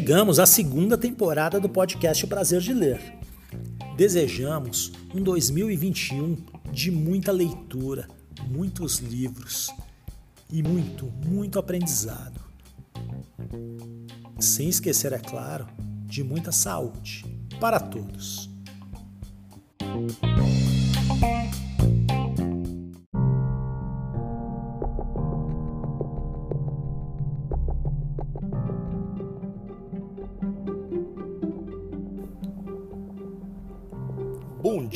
Chegamos à segunda temporada do podcast O Prazer de Ler. Desejamos um 2021 de muita leitura, muitos livros e muito, muito aprendizado. Sem esquecer, é claro, de muita saúde para todos.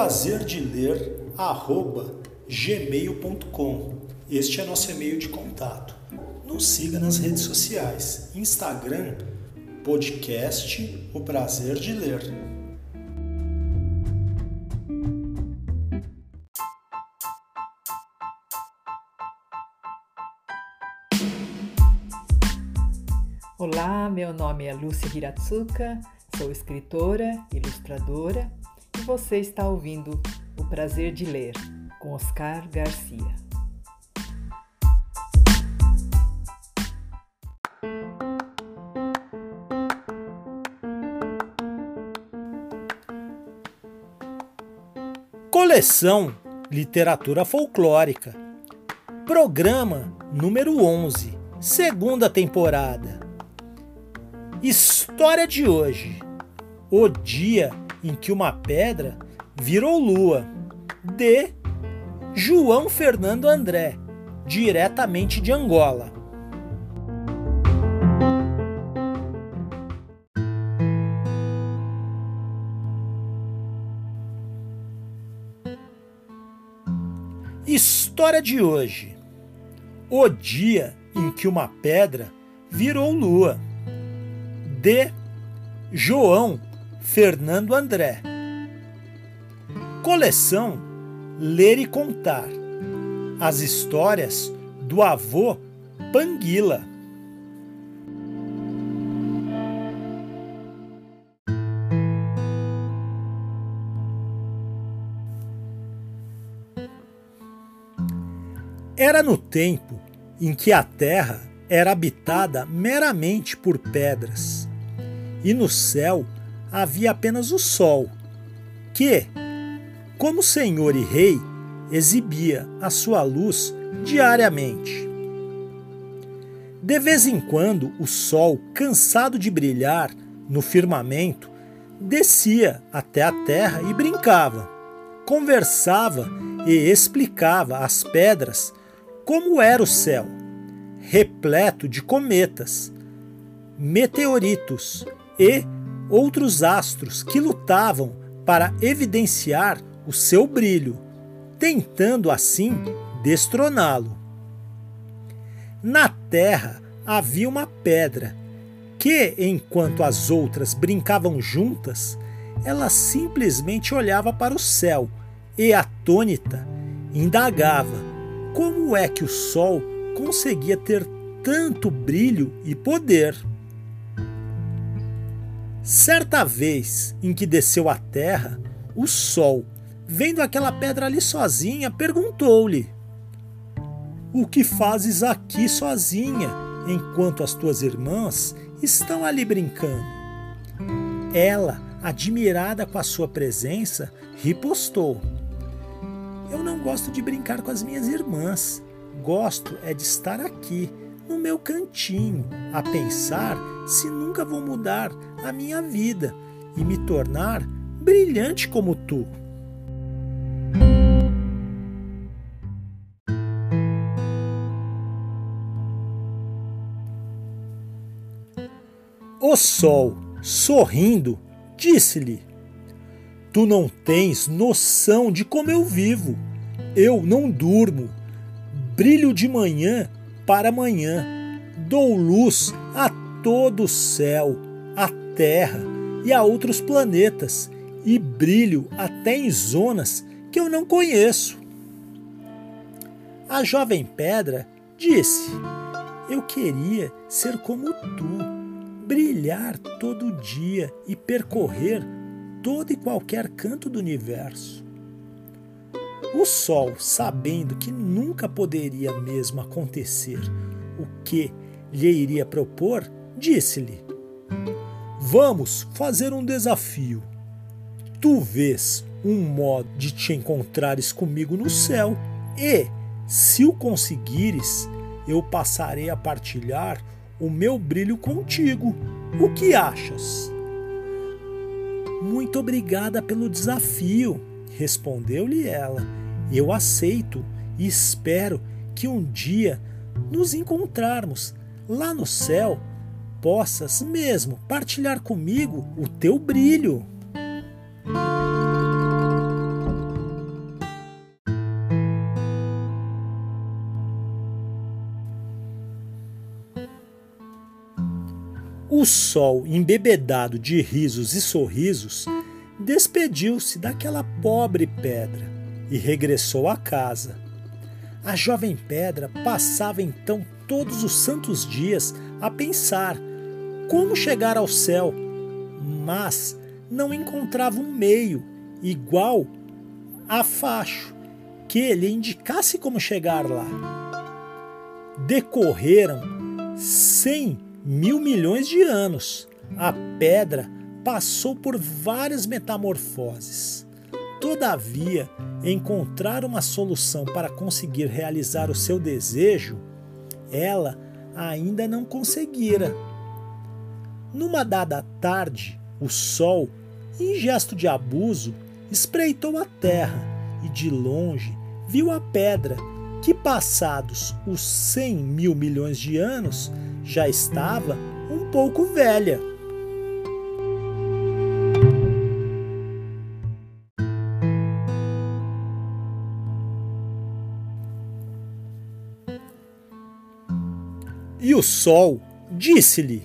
Prazer de ler arroba gmail.com. Este é nosso e-mail de contato. Nos siga nas redes sociais, Instagram, podcast O Prazer de Ler. Olá, meu nome é Lúcia Hiratsuka, sou escritora, ilustradora você está ouvindo O Prazer de Ler, com Oscar Garcia. Coleção Literatura Folclórica. Programa número 11, segunda temporada. História de hoje. O dia em que uma pedra virou lua, de João Fernando André, diretamente de Angola. História de hoje: O dia em que uma pedra virou lua, de João Fernando André. Coleção Ler e Contar. As histórias do avô Panguila. Era no tempo em que a terra era habitada meramente por pedras, e no céu havia apenas o sol, que, como senhor e rei, exibia a sua luz diariamente. De vez em quando, o sol, cansado de brilhar no firmamento, descia até a terra e brincava, conversava e explicava às pedras como era o céu, repleto de cometas, meteoritos e outros astros que lutavam para evidenciar o seu brilho, tentando assim destroná-lo. Na terra havia uma pedra que, enquanto as outras brincavam juntas, ela simplesmente olhava para o céu e, atônita, indagava como é que o sol conseguia ter tanto brilho e poder. Certa vez em que desceu à terra, o sol, vendo aquela pedra ali sozinha, perguntou-lhe: O que fazes aqui sozinha, enquanto as tuas irmãs estão ali brincando? Ela, admirada com a sua presença, ripostou: Eu não gosto de brincar com as minhas irmãs. Gosto é de estar aqui, no meu cantinho, a pensar se nunca vou mudar a minha vida e me tornar brilhante como tu. O sol, sorrindo, disse-lhe: Tu não tens noção de como eu vivo. Eu não durmo. Brilho de manhã para amanhã. Dou luz a todo o céu, a terra e a outros planetas, e brilho até em zonas que eu não conheço. A jovem pedra disse: Eu queria ser como tu brilhar todo dia e percorrer todo e qualquer canto do universo. O Sol, sabendo que nunca poderia mesmo acontecer o que lhe iria propor, disse-lhe: Vamos fazer um desafio. Tu vês um modo de te encontrares comigo no céu, e, se o conseguires, eu passarei a partilhar o meu brilho contigo. O que achas? Muito obrigada pelo desafio, respondeu-lhe ela. Eu aceito e espero que um dia nos encontrarmos lá no céu, possas mesmo partilhar comigo o teu brilho. O sol, embebedado de risos e sorrisos, despediu-se daquela pobre pedra e regressou à casa. A jovem pedra passava então todos os santos dias a pensar como chegar ao céu, mas não encontrava um meio igual a facho que lhe indicasse como chegar lá. Decorreram cem mil milhões de anos, a pedra passou por várias metamorfoses. Todavia, encontrar uma solução para conseguir realizar o seu desejo, ela ainda não conseguira. Numa dada tarde, o sol, em gesto de abuso, espreitou a terra e de longe viu a pedra que, passados os cem mil milhões de anos, já estava um pouco velha. E o sol disse-lhe: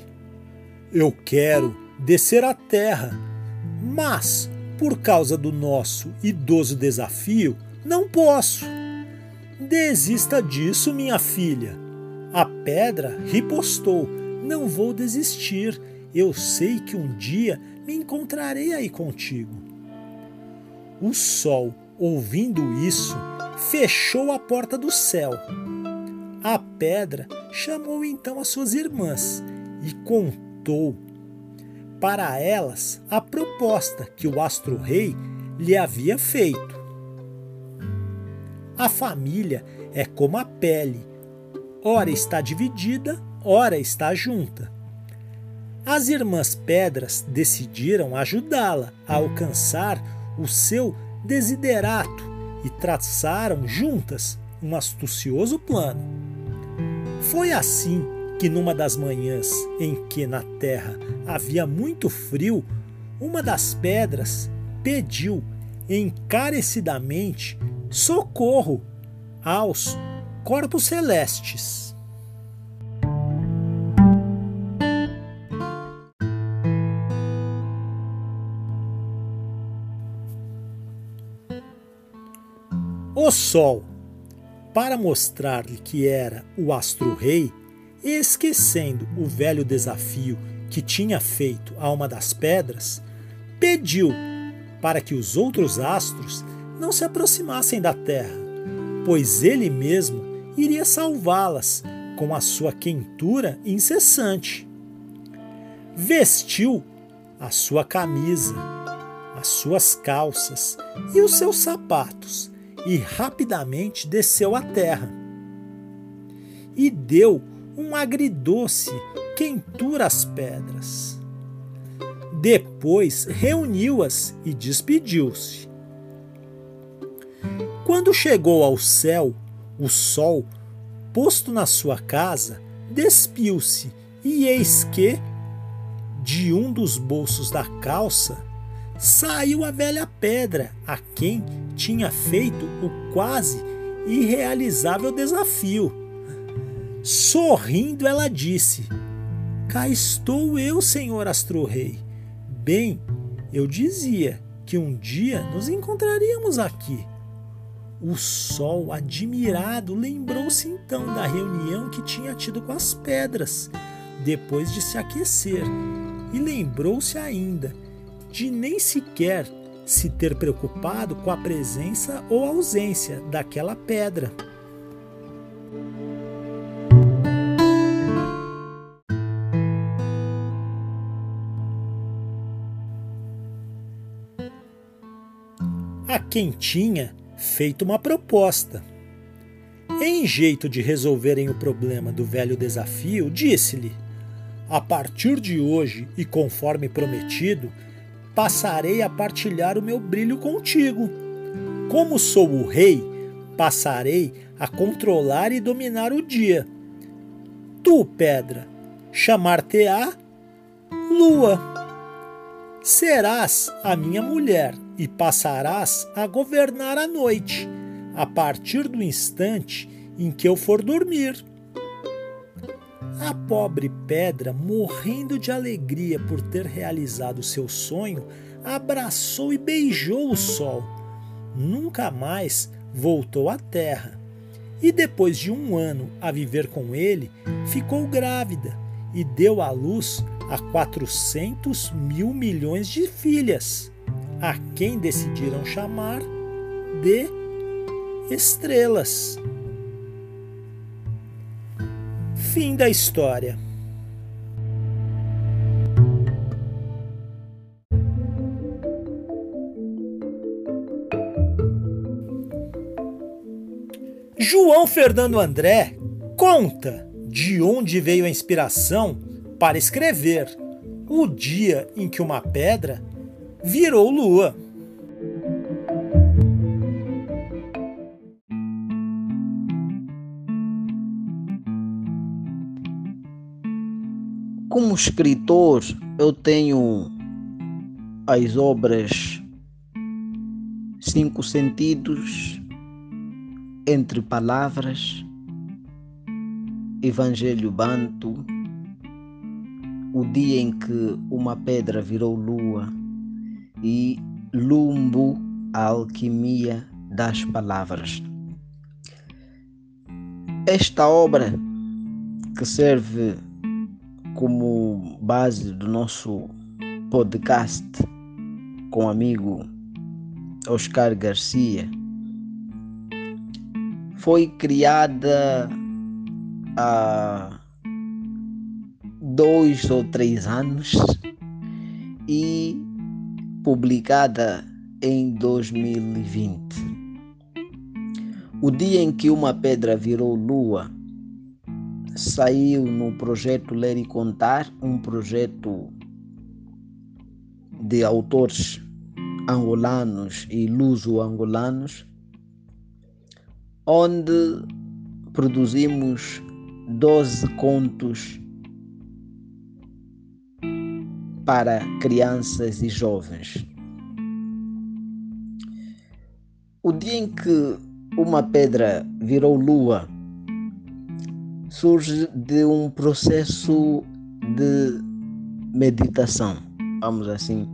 Eu quero descer à terra, mas, por causa do nosso idoso desafio, não posso. Desista disso, minha filha. A pedra ripostou: Não vou desistir. Eu sei que um dia me encontrarei aí contigo. O sol, ouvindo isso, fechou a porta do céu. A pedra chamou então as suas irmãs e contou para elas a proposta que o astro-rei lhe havia feito. A família é como a pele ora está dividida, ora está junta. As irmãs Pedras decidiram ajudá-la a alcançar o seu desiderato e traçaram juntas um astucioso plano. Foi assim que, numa das manhãs em que na terra havia muito frio, uma das pedras pediu encarecidamente socorro aos corpos celestes. O Sol, para mostrar-lhe que era o astro-rei, esquecendo o velho desafio que tinha feito a uma das pedras, pediu para que os outros astros não se aproximassem da Terra, pois ele mesmo iria salvá-las com a sua quentura incessante. Vestiu a sua camisa, as suas calças e os seus sapatos e rapidamente desceu à terra. E deu um agridoce quentura as pedras. Depois reuniu-as e despediu-se. Quando chegou ao céu, o sol, posto na sua casa, despiu-se, e eis que, de um dos bolsos da calça, saiu a velha pedra a quem tinha feito o quase irrealizável desafio. Sorrindo, ela disse: Cá estou eu, senhor Astro-Rei. Bem, eu dizia que um dia nos encontraríamos aqui. O sol, admirado, lembrou-se então da reunião que tinha tido com as pedras, depois de se aquecer, e lembrou-se ainda de nem sequer se ter preocupado com a presença ou ausência daquela pedra. A quem tinha feito uma proposta. Em jeito de resolverem o problema do velho desafio, disse-lhe: A partir de hoje e conforme prometido, passarei a partilhar o meu brilho contigo. Como sou o rei, passarei a controlar e dominar o dia. Tu, pedra, chamar-te-á lua. Serás a minha mulher e passarás a governar a noite, a partir do instante em que eu for dormir. A pobre pedra, morrendo de alegria por ter realizado seu sonho, abraçou e beijou o sol. Nunca mais voltou à terra. E depois de um ano a viver com ele, ficou grávida e deu à luz a 400 mil milhões de filhas, a quem decidiram chamar de estrelas. Fim da história. João Fernando André conta de onde veio a inspiração para escrever o dia em que uma pedra virou lua. Como escritor, eu tenho as obras Cinco Sentidos, Entre Palavras, Evangelho Banto, O Dia em que uma Pedra Virou Lua e Lumbo, a Alquimia das Palavras. Esta obra que serve como base do nosso podcast com o amigo Oscar Garcia foi criada há dois ou três anos e publicada em 2020. O dia em que uma pedra virou lua saiu no projeto Ler e Contar, um projeto de autores angolanos e luso-angolanos, onde produzimos 12 contos para crianças e jovens. O dia em que uma pedra virou lua surge de um processo de meditação, vamos assim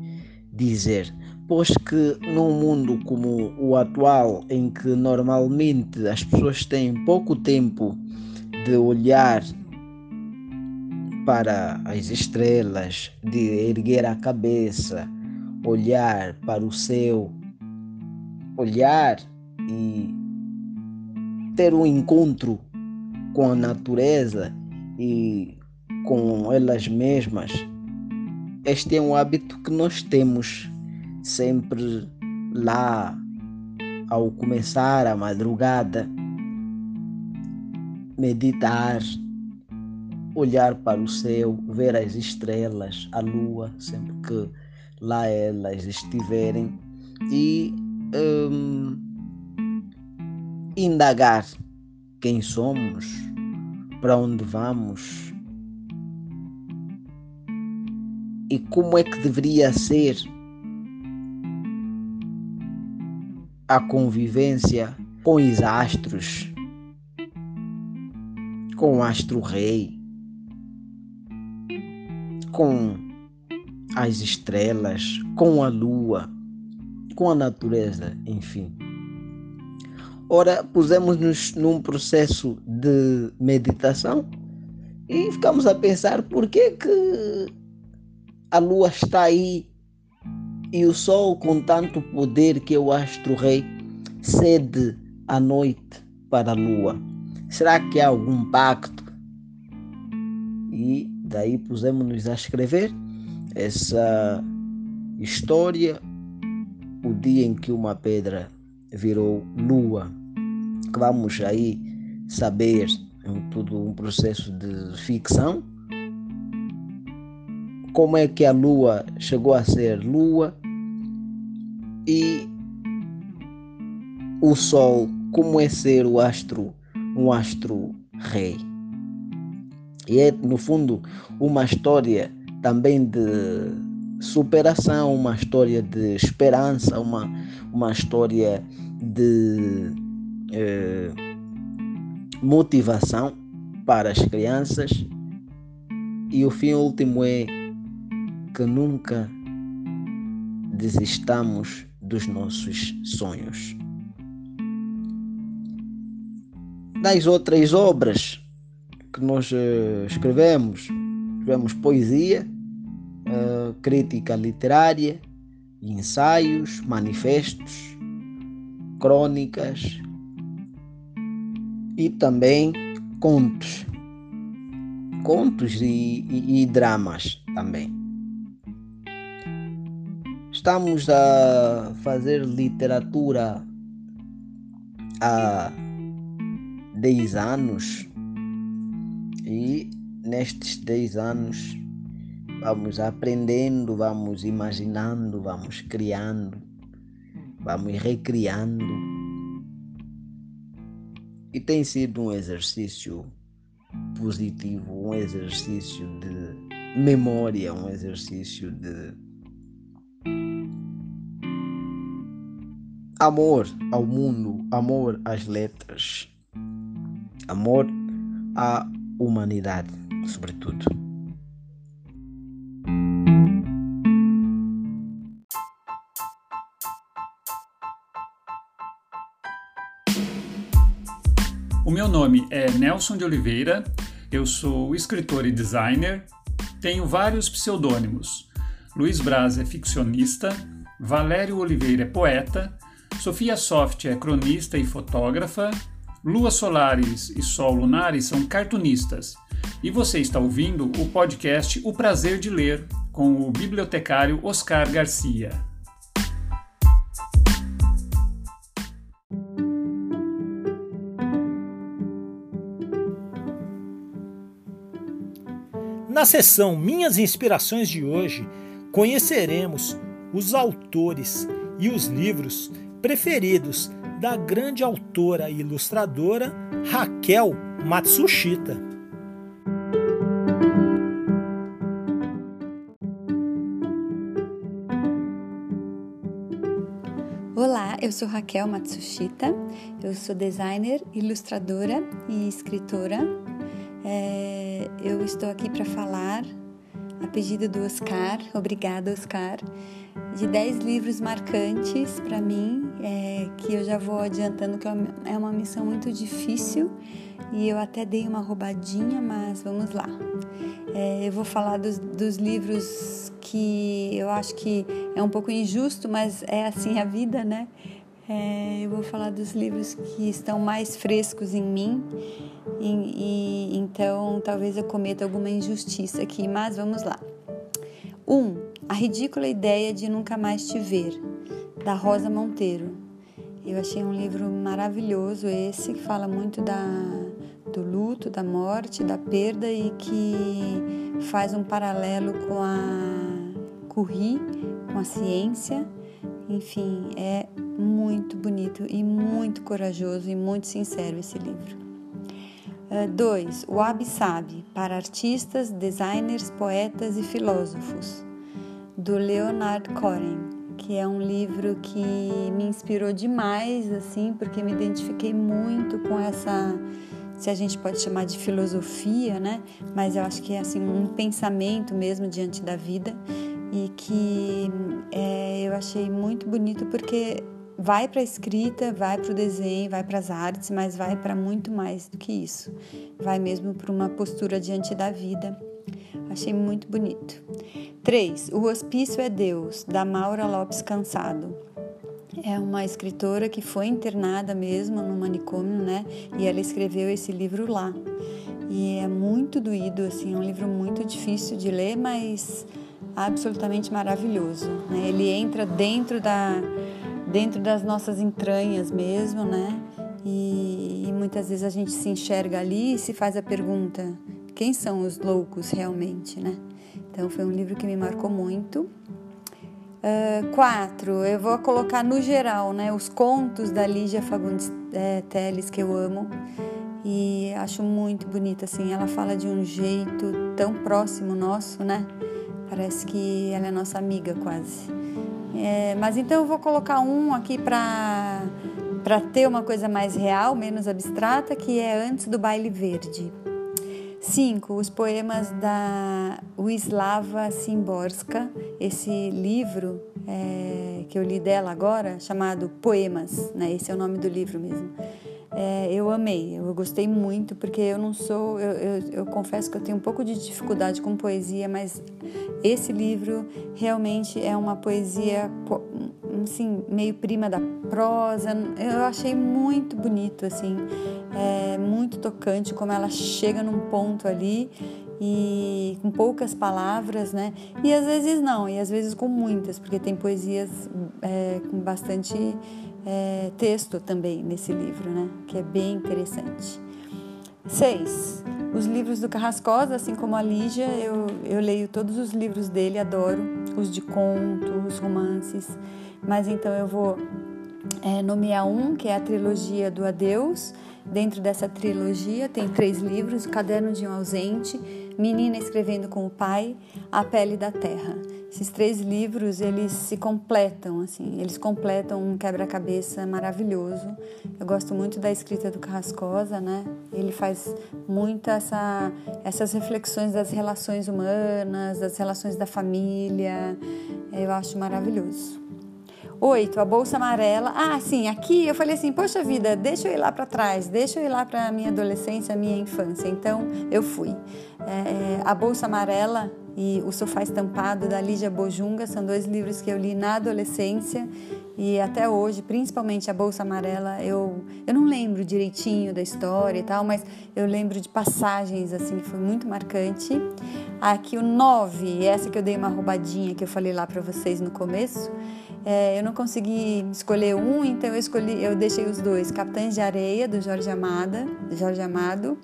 dizer. Pois que num mundo como o atual, em que normalmente as pessoas têm pouco tempo de olhar para as estrelas, de erguer a cabeça, olhar para o céu, olhar e ter um encontro com a natureza e com elas mesmas, este é um hábito que nós temos sempre lá ao começar a madrugada, meditar, olhar para o céu, ver as estrelas, a lua, sempre que lá elas estiverem e um, indagar quem somos, para onde vamos e como é que deveria ser a convivência com os astros, com o astro-rei, com as estrelas, com a lua, com a natureza, enfim. Ora, pusemos-nos num processo de meditação e ficamos a pensar por que, que a lua está aí e o sol, com tanto poder que é o astro-rei, cede a noite para a lua. Será que há algum pacto? E daí pusemos-nos a escrever essa história, o dia em que uma pedra virou lua. Vamos aí saber em todo um processo de ficção. Como é que a lua chegou a ser lua e o sol como é ser o astro um astro rei. E é no fundo uma história também de superação uma história de esperança uma uma história de eh, motivação para as crianças e o fim último é que nunca desistamos dos nossos sonhos. Das outras obras que nós uh, escrevemos, escrevemos poesia, uh, crítica literária, ensaios, manifestos, crônicas e também contos, contos e, e, e dramas também. Estamos a fazer literatura há 10 anos e nestes 10 anos vamos aprendendo, vamos imaginando, vamos criando, vamos recriando. E tem sido um exercício positivo, um exercício de memória, um exercício de Amor ao mundo, amor às letras, amor à humanidade, sobretudo. Nome é Nelson de Oliveira, eu sou escritor e designer, tenho vários pseudônimos. Luiz Braz é ficcionista, Valério Oliveira é poeta Sofia Soft é cronista e fotógrafa, Lua Solares e Sol Lunares são cartunistas. E você está ouvindo o podcast O Prazer de Ler, com o bibliotecário Oscar Garcia. Na sessão Minhas Inspirações de hoje, conheceremos os autores e os livros preferidos da grande autora e ilustradora Raquel Matsushita. Olá, eu sou Raquel Matsushita, eu sou designer, ilustradora e escritora. É, eu estou aqui para falar, a pedido do Oscar, obrigada Oscar, de 10 livros marcantes para mim, é, que eu já vou adiantando que é uma missão muito difícil e eu até dei uma roubadinha, mas vamos lá. É, eu vou falar dos, dos, livros que eu acho que é um pouco injusto, mas é assim a vida, né? É, eu vou falar dos livros que estão mais frescos em mim e, e então talvez eu cometa alguma injustiça aqui, mas vamos lá. Um, a ridícula ideia de nunca mais te ver, da Rosa Monteiro. Eu achei um livro maravilhoso esse, que fala muito da, do luto, da morte, da perda e que faz um paralelo com a Curie, com a ciência. Enfim, é muito bonito e muito corajoso e muito sincero esse livro. 2. Uh, o Wabi Sabi, para artistas, designers, poetas e filósofos, do Leonard Cohen, que é um livro que me inspirou demais, assim, porque me identifiquei muito com essa, se a gente pode chamar de filosofia, né? Mas eu acho que é assim um pensamento mesmo diante da vida e que é, eu achei muito bonito porque vai para a escrita, vai para o desenho, vai para as artes, mas vai para muito mais do que isso. Vai mesmo para uma postura diante da vida. Achei muito bonito. 3. O Hospício é Deus, da Maura Lopes Cansado. É uma escritora que foi internada mesmo no manicômio, né? E ela escreveu esse livro lá. E é muito doído, assim, é um livro muito difícil de ler, mas absolutamente maravilhoso. Né? Ele entra dentro da dentro das nossas entranhas mesmo, né? E, e, muitas vezes a gente se enxerga ali e se faz a pergunta: quem são os loucos realmente, né? Então foi um livro que me marcou muito. Uh, quatro, eu vou colocar no geral, né? Os contos da Lígia Fagundes é, Teles que eu amo e acho muito bonita assim. Ela fala de um jeito tão próximo nosso, né? Parece que ela é nossa amiga quase. É, mas então eu vou colocar um aqui para para ter uma coisa mais real, menos abstrata, que é Antes do Baile Verde. 5. Os poemas da Wisława Szymborska. Esse livro é, que eu li dela agora, chamado Poemas, né? esse é o nome do livro mesmo é, eu amei, eu gostei muito, porque eu não sou, eu, eu, eu, confesso que eu tenho um pouco de dificuldade com poesia, mas esse livro realmente é uma poesia, assim, meio prima da prosa, eu achei muito bonito, assim, é, muito tocante como ela chega num ponto ali e com poucas palavras, né? E às vezes não, e às vezes com muitas, porque tem poesias é, com bastante é, texto também nesse livro, né? Que é bem interessante. Seis, os livros do Carrascosa, assim como a Lígia, eu, eu leio todos os livros dele, adoro os de conto, os romances, mas então eu vou é, nomear um, que é a trilogia do Adeus. Dentro dessa trilogia tem três livros: Caderno de um Ausente, Menina Escrevendo com o Pai, A Pele da Terra. Esses três livros, eles se completam, assim, eles completam um quebra-cabeça maravilhoso. Eu gosto muito da escrita do Carrascosa, né? Ele faz muito essa, essas reflexões das relações humanas, das relações da família. Eu acho maravilhoso. Oito, a bolsa amarela. Ah, sim, aqui eu falei assim: poxa vida, deixa eu ir lá para trás, deixa eu ir lá para minha adolescência, minha infância. Então eu fui. É, a bolsa amarela e O Sofá Estampado, da Lígia Bojunga, são dois livros que eu li na adolescência e até hoje, principalmente A Bolsa Amarela, eu, eu não lembro direitinho da história e tal, mas eu lembro de passagens assim que foi muito marcante. Aqui o 9, essa que eu dei uma roubadinha que eu falei lá para vocês no começo, é, eu não consegui escolher um, então eu escolhi, eu deixei os dois, Capitães de Areia do Jorge Amada, Jorge Amado,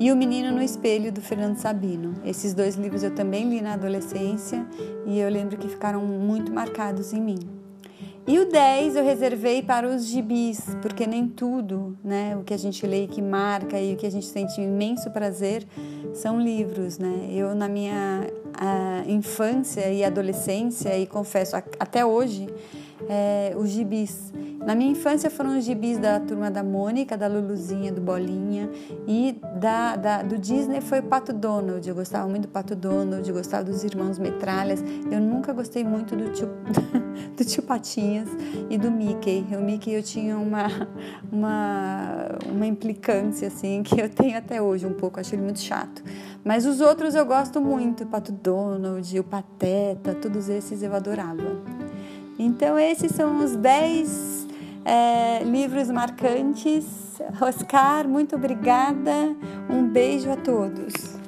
e O Menino no Espelho do Fernando Sabino. Esses dois livros eu também li na adolescência e eu lembro que ficaram muito marcados em mim. E o 10 eu reservei para os gibis, porque nem tudo, né, o que a gente lê que marca e o que a gente sente imenso prazer são livros, né? Eu na minha infância e adolescência e confesso até hoje é, os gibis. Na minha infância foram os gibis da Turma da Mônica, da Luluzinha, do Bolinha e da, da, do Disney foi o Pato Donald. Eu gostava muito do Pato Donald, eu gostava dos Irmãos Metralhas. Eu nunca gostei muito do tio, do tio Patinhas e do Mickey. O Mickey eu tinha uma, uma, uma implicância assim que eu tenho até hoje um pouco, acho ele muito chato. Mas os outros eu gosto muito, o Pato Donald, o Pateta, todos esses eu adorava. Então, esses são os 10 é, livros marcantes. Oscar, muito obrigada. Um beijo a todos.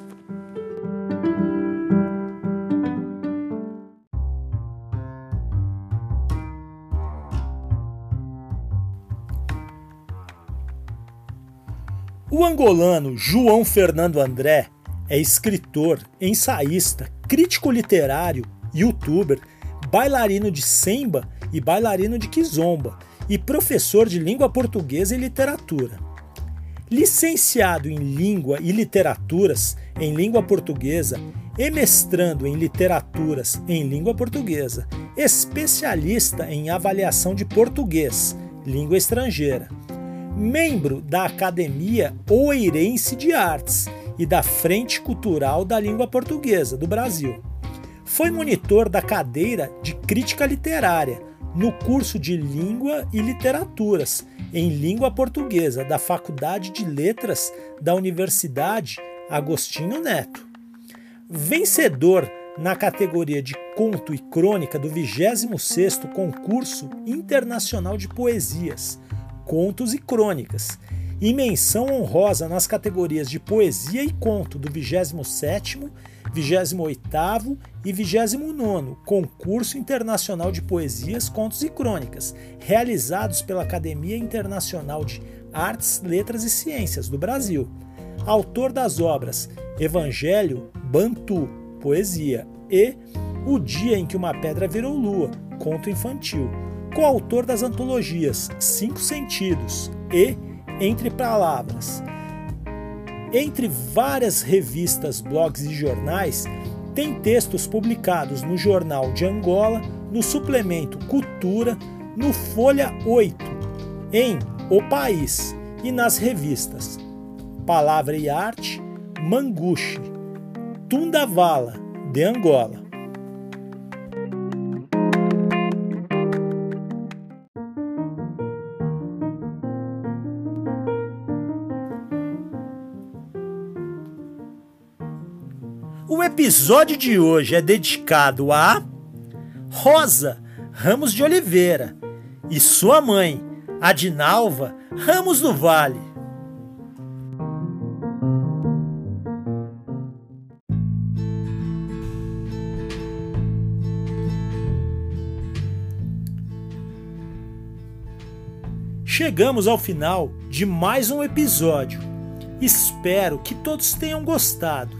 O angolano João Fernando André é escritor, ensaísta, crítico literário, youtuber, bailarino de samba e bailarino de kizomba e professor de língua portuguesa e literatura. Licenciado em Língua e Literaturas em Língua Portuguesa e mestrando em Literaturas em Língua Portuguesa, especialista em avaliação de português, língua estrangeira. Membro da Academia Oeirense de Artes e da Frente Cultural da Língua Portuguesa do Brasil. Foi monitor da cadeira de Crítica Literária no curso de Língua e Literaturas em Língua Portuguesa da Faculdade de Letras da Universidade Agostinho Neto. Vencedor na categoria de conto e crônica do 26º Concurso Internacional de Poesias, Contos e Crônicas, e menção honrosa nas categorias de poesia e conto do 27º 28º e 29º Concurso Internacional de Poesias, Contos e Crônicas, realizados pela Academia Internacional de Artes, Letras e Ciências do Brasil. Autor das obras Evangelho, Bantu, Poesia e O Dia em que uma Pedra Virou Lua, conto infantil. Coautor das antologias Cinco Sentidos e Entre Palavras, entre várias revistas, blogs e jornais, tem textos publicados no Jornal de Angola, no suplemento Cultura, no Folha 8, em O País e nas revistas Palavra e Arte, Manguche, Tundavala, de Angola. Episódio de hoje é dedicado a Rosa Ramos de Oliveira e sua mãe, Adinalva Ramos do Vale. Chegamos ao final de mais um episódio. Espero que todos tenham gostado.